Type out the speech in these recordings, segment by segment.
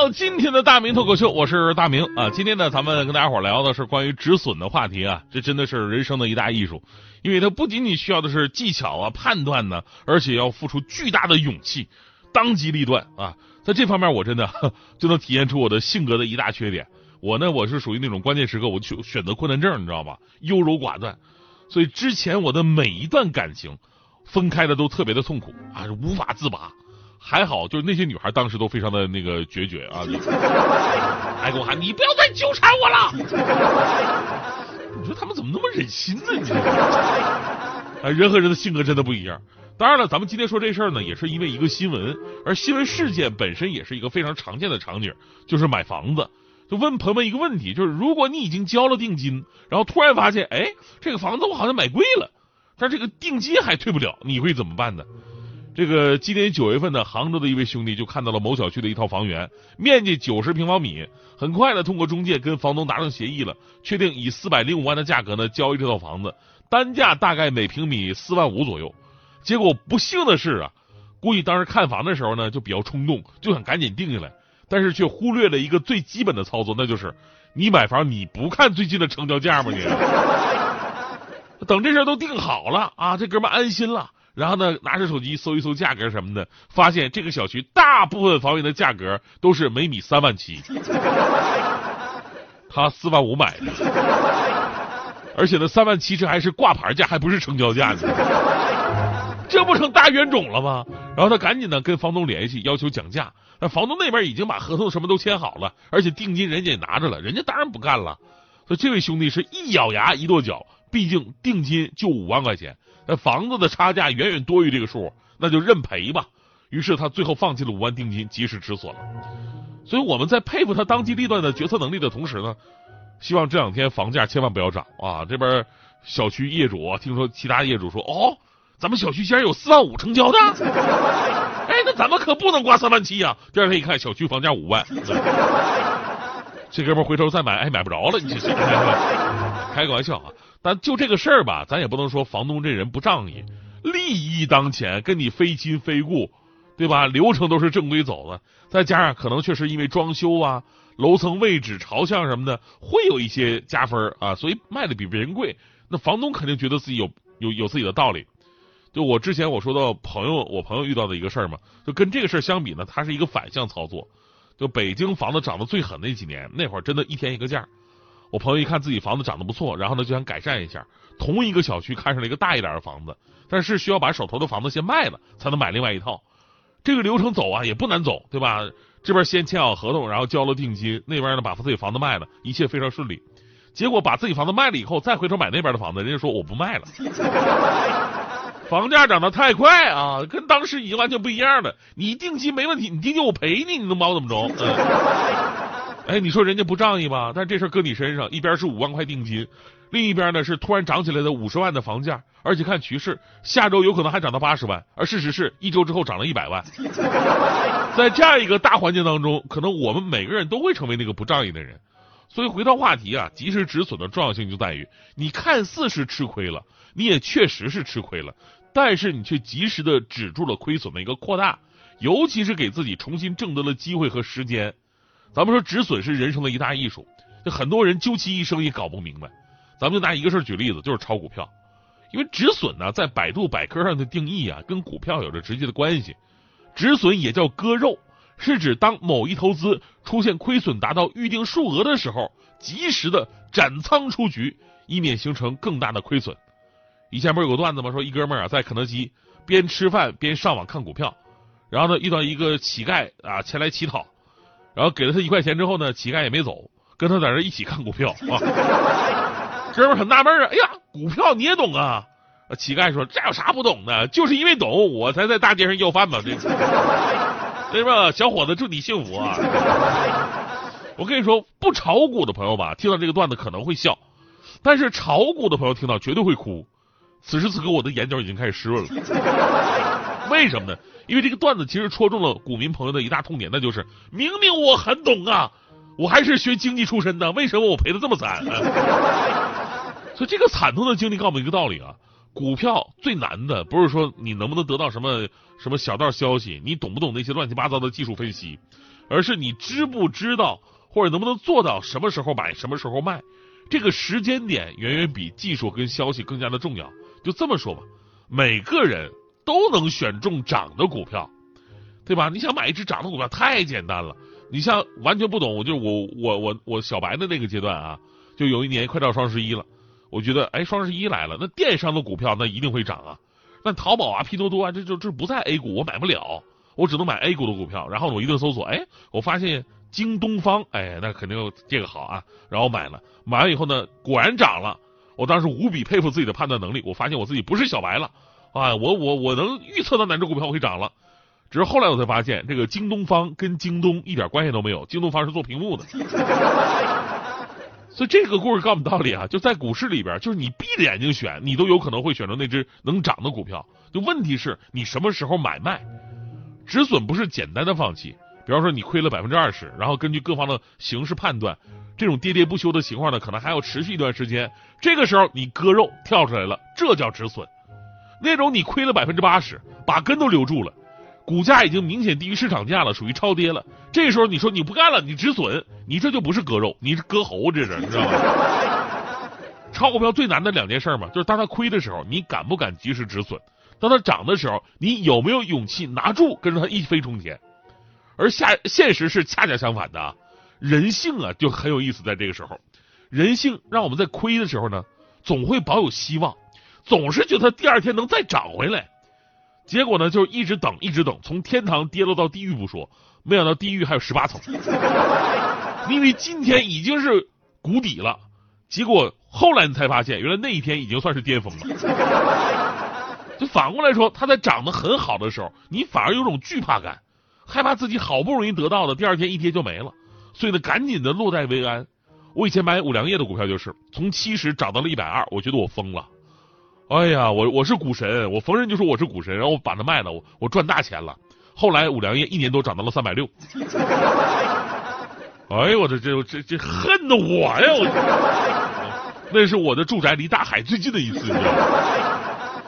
到今天的大明脱口秀，我是大明啊。今天呢，咱们跟大家伙聊的是关于止损的话题啊，这真的是人生的一大艺术。因为它不仅仅需要的是技巧啊、判断呢，而且要付出巨大的勇气，当机立断啊。在这方面，我真的就能体现出我的性格的一大缺点。我呢，我是属于那种关键时刻我就选择困难症，你知道吧？优柔寡断，所以之前我的每一段感情分开的都特别的痛苦啊，无法自拔。还好，就是那些女孩当时都非常的那个决绝啊，还 跟我喊：“你不要再纠缠我了。”你说他们怎么那么忍心呢？你哎，人和人的性格真的不一样。当然了，咱们今天说这事儿呢，也是因为一个新闻，而新闻事件本身也是一个非常常见的场景，就是买房子。就问朋友们一个问题，就是如果你已经交了定金，然后突然发现，哎，这个房子我好像买贵了，但这个定金还退不了，你会怎么办呢？这个今年九月份呢，杭州的一位兄弟就看到了某小区的一套房源，面积九十平方米，很快呢通过中介跟房东达成协议了，确定以四百零五万的价格呢交易这套房子，单价大概每平米四万五左右。结果不幸的是啊，估计当时看房的时候呢就比较冲动，就想赶紧定下来，但是却忽略了一个最基本的操作，那就是你买房你不看最近的成交价吗？你 等这事都定好了啊，这哥们安心了。然后呢，拿着手机搜一搜价格什么的，发现这个小区大部分房源的价格都是每米三万七，他四万五买的，而且呢，三万七这还是挂牌价，还不是成交价呢，这不成大冤种了吗？然后他赶紧呢跟房东联系，要求讲价。那房东那边已经把合同什么都签好了，而且定金人家也拿着了，人家当然不干了。所以这位兄弟是一咬牙一跺脚，毕竟定金就五万块钱。那房子的差价远远多于这个数，那就认赔吧。于是他最后放弃了五万定金，及时止损了。所以我们在佩服他当机立断的决策能力的同时呢，希望这两天房价千万不要涨啊！这边小区业主听说其他业主说，哦，咱们小区竟然有四万五成交的，哎，那咱们可不能挂三万七呀！第二天一看，小区房价五万，这哥们回头再买，哎，买不着了。你这 开个玩笑啊！但就这个事儿吧，咱也不能说房东这人不仗义，利益当前，跟你非亲非故，对吧？流程都是正规走的，再加上可能确实因为装修啊、楼层位置、朝向什么的，会有一些加分啊，所以卖的比别人贵。那房东肯定觉得自己有有有自己的道理。就我之前我说到朋友，我朋友遇到的一个事儿嘛，就跟这个事儿相比呢，它是一个反向操作。就北京房子涨得最狠那几年，那会儿真的一天一个价。我朋友一看自己房子涨得不错，然后呢就想改善一下。同一个小区看上了一个大一点的房子，但是需要把手头的房子先卖了，才能买另外一套。这个流程走啊也不难走，对吧？这边先签好合同，然后交了定金，那边呢把自己房子卖了，一切非常顺利。结果把自己房子卖了以后，再回头买那边的房子，人家说我不卖了。房价涨得太快啊，跟当时已经完全不一样了。你定金没问题，你定金我赔你，你能把我怎么着？嗯哎，你说人家不仗义吧？但这事搁你身上，一边是五万块定金，另一边呢是突然涨起来的五十万的房价，而且看趋势，下周有可能还涨到八十万，而事实是一周之后涨了一百万。在这样一个大环境当中，可能我们每个人都会成为那个不仗义的人。所以回到话题啊，及时止损的重要性就在于，你看似是吃亏了，你也确实是吃亏了，但是你却及时的止住了亏损的一个扩大，尤其是给自己重新挣得了机会和时间。咱们说止损是人生的一大艺术，就很多人究其一生也搞不明白。咱们就拿一个事儿举例子，就是炒股票。因为止损呢，在百度百科上的定义啊，跟股票有着直接的关系。止损也叫割肉，是指当某一投资出现亏损达到预定数额的时候，及时的斩仓出局，以免形成更大的亏损。以前不是有个段子吗？说一哥们儿啊，在肯德基边吃饭边上网看股票，然后呢遇到一个乞丐啊前来乞讨。然后给了他一块钱之后呢，乞丐也没走，跟他在那一起看股票啊。哥们很纳闷啊，哎呀，股票你也懂啊？乞丐说：“这有啥不懂的？就是因为懂，我才在大街上要饭嘛。”，对吧？小伙子，祝你幸福啊！我跟你说，不炒股的朋友吧，听到这个段子可能会笑，但是炒股的朋友听到绝对会哭。此时此刻我的眼角已经开始湿润了。为什么呢？因为这个段子其实戳中了股民朋友的一大痛点，那就是明明我很懂啊，我还是学经济出身的，为什么我赔的这么惨？所以这个惨痛的经历告诉我们一个道理啊，股票最难的不是说你能不能得到什么什么小道消息，你懂不懂那些乱七八糟的技术分析，而是你知不知道或者能不能做到什么时候买，什么时候卖，这个时间点远远比技术跟消息更加的重要。就这么说吧，每个人。都能选中涨的股票，对吧？你想买一只涨的股票太简单了。你像完全不懂，我就我我我我小白的那个阶段啊，就有一年快到双十一了，我觉得哎双十一来了，那电商的股票那一定会涨啊。那淘宝啊、拼多多啊，这就这不在 A 股，我买不了，我只能买 A 股的股票。然后我一顿搜索，哎，我发现京东方，哎，那肯定这个好啊。然后买了，买完以后呢，果然涨了。我当时无比佩服自己的判断能力，我发现我自己不是小白了。啊，我我我能预测到哪只股票会涨了，只是后来我才发现，这个京东方跟京东一点关系都没有。京东方是做屏幕的，所以这个故事告诉我们道理啊，就在股市里边，就是你闭着眼睛选，你都有可能会选择那只能涨的股票。就问题是你什么时候买卖，止损不是简单的放弃。比方说你亏了百分之二十，然后根据各方的形势判断，这种喋喋不休的情况呢，可能还要持续一段时间。这个时候你割肉跳出来了，这叫止损。那种你亏了百分之八十，把根都留住了，股价已经明显低于市场价了，属于超跌了。这时候你说你不干了，你止损，你这就不是割肉，你是割喉，这是你知道吗？炒股票最难的两件事嘛，就是当它亏的时候，你敢不敢及时止损；当它涨的时候，你有没有勇气拿住，跟着它一飞冲天？而下现实是恰恰相反的，人性啊就很有意思，在这个时候，人性让我们在亏的时候呢，总会保有希望。总是觉得第二天能再涨回来，结果呢，就是一直等，一直等，从天堂跌落到地狱不说，没想到地狱还有十八层。因为今天已经是谷底了，结果后来你才发现，原来那一天已经算是巅峰了。就反过来说，它在涨得很好的时候，你反而有种惧怕感，害怕自己好不容易得到的，第二天一跌就没了，所以呢，赶紧的落袋为安。我以前买五粮液的股票就是从七十涨到了一百二，我觉得我疯了。哎呀，我我是股神，我逢人就说我是股神，然后我把它卖了，我我赚大钱了。后来五粮液一年多涨到了三百六。哎呦，我这这这这恨的我呀！我那是我的住宅离大海最近的一次，你知道吗？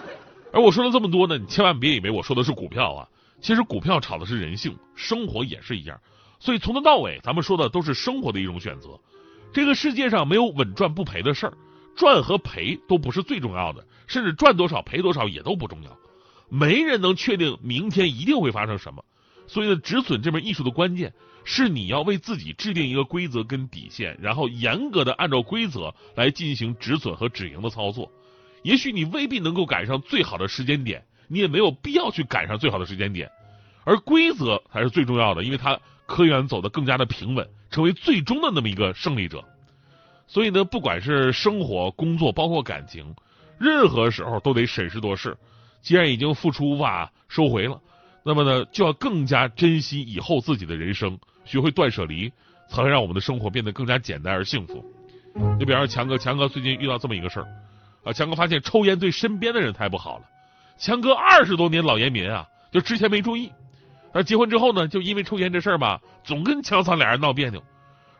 而我说了这么多呢，你千万别以为我说的是股票啊，其实股票炒的是人性，生活也是一样。所以从头到尾，咱们说的都是生活的一种选择。这个世界上没有稳赚不赔的事儿。赚和赔都不是最重要的，甚至赚多少赔多少也都不重要。没人能确定明天一定会发生什么，所以呢，止损这门艺术的关键是你要为自己制定一个规则跟底线，然后严格的按照规则来进行止损和止盈的操作。也许你未必能够赶上最好的时间点，你也没有必要去赶上最好的时间点，而规则才是最重要的，因为它可以让你走得更加的平稳，成为最终的那么一个胜利者。所以呢，不管是生活、工作，包括感情，任何时候都得审时度势。既然已经付出无法收回了，那么呢，就要更加珍惜以后自己的人生，学会断舍离，才会让我们的生活变得更加简单而幸福。你比方说强哥，强哥最近遇到这么一个事儿啊，强哥发现抽烟对身边的人太不好了。强哥二十多年老烟民啊，就之前没注意，而结婚之后呢，就因为抽烟这事儿吧，总跟强嫂俩人闹别扭。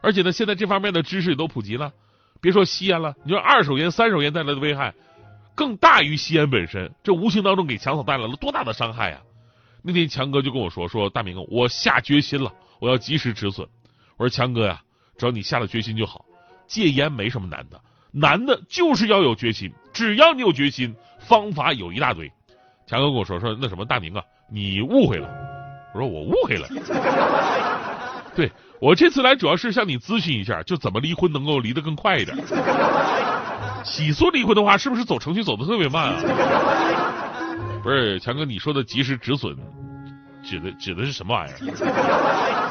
而且呢，现在这方面的知识也都普及了。别说吸烟了，你说二手烟、三手烟带来的危害，更大于吸烟本身。这无形当中给强嫂带来了多大的伤害啊！那天强哥就跟我说：“说大明，我下决心了，我要及时止损。”我说：“强哥呀，只要你下了决心就好。戒烟没什么难的，难的就是要有决心。只要你有决心，方法有一大堆。”强哥跟我说：“说那什么，大明啊，你误会了。”我说：“我误会了。” 对。我这次来主要是向你咨询一下，就怎么离婚能够离得更快一点。起诉离婚的话，是不是走程序走的特别慢啊？不是，强哥，你说的及时止损，指的指的是什么玩意儿？